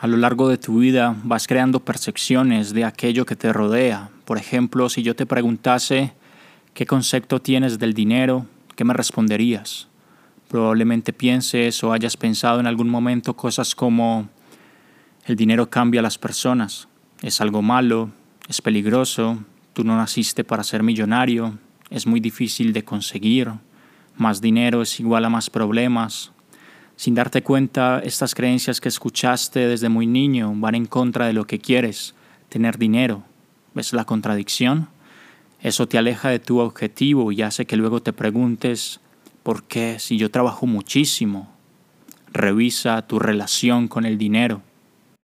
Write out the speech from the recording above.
A lo largo de tu vida vas creando percepciones de aquello que te rodea. Por ejemplo, si yo te preguntase qué concepto tienes del dinero, ¿qué me responderías? Probablemente pienses o hayas pensado en algún momento cosas como el dinero cambia a las personas, es algo malo, es peligroso, tú no naciste para ser millonario, es muy difícil de conseguir, más dinero es igual a más problemas. Sin darte cuenta, estas creencias que escuchaste desde muy niño van en contra de lo que quieres, tener dinero. ¿Ves la contradicción? Eso te aleja de tu objetivo y hace que luego te preguntes, ¿por qué si yo trabajo muchísimo? Revisa tu relación con el dinero.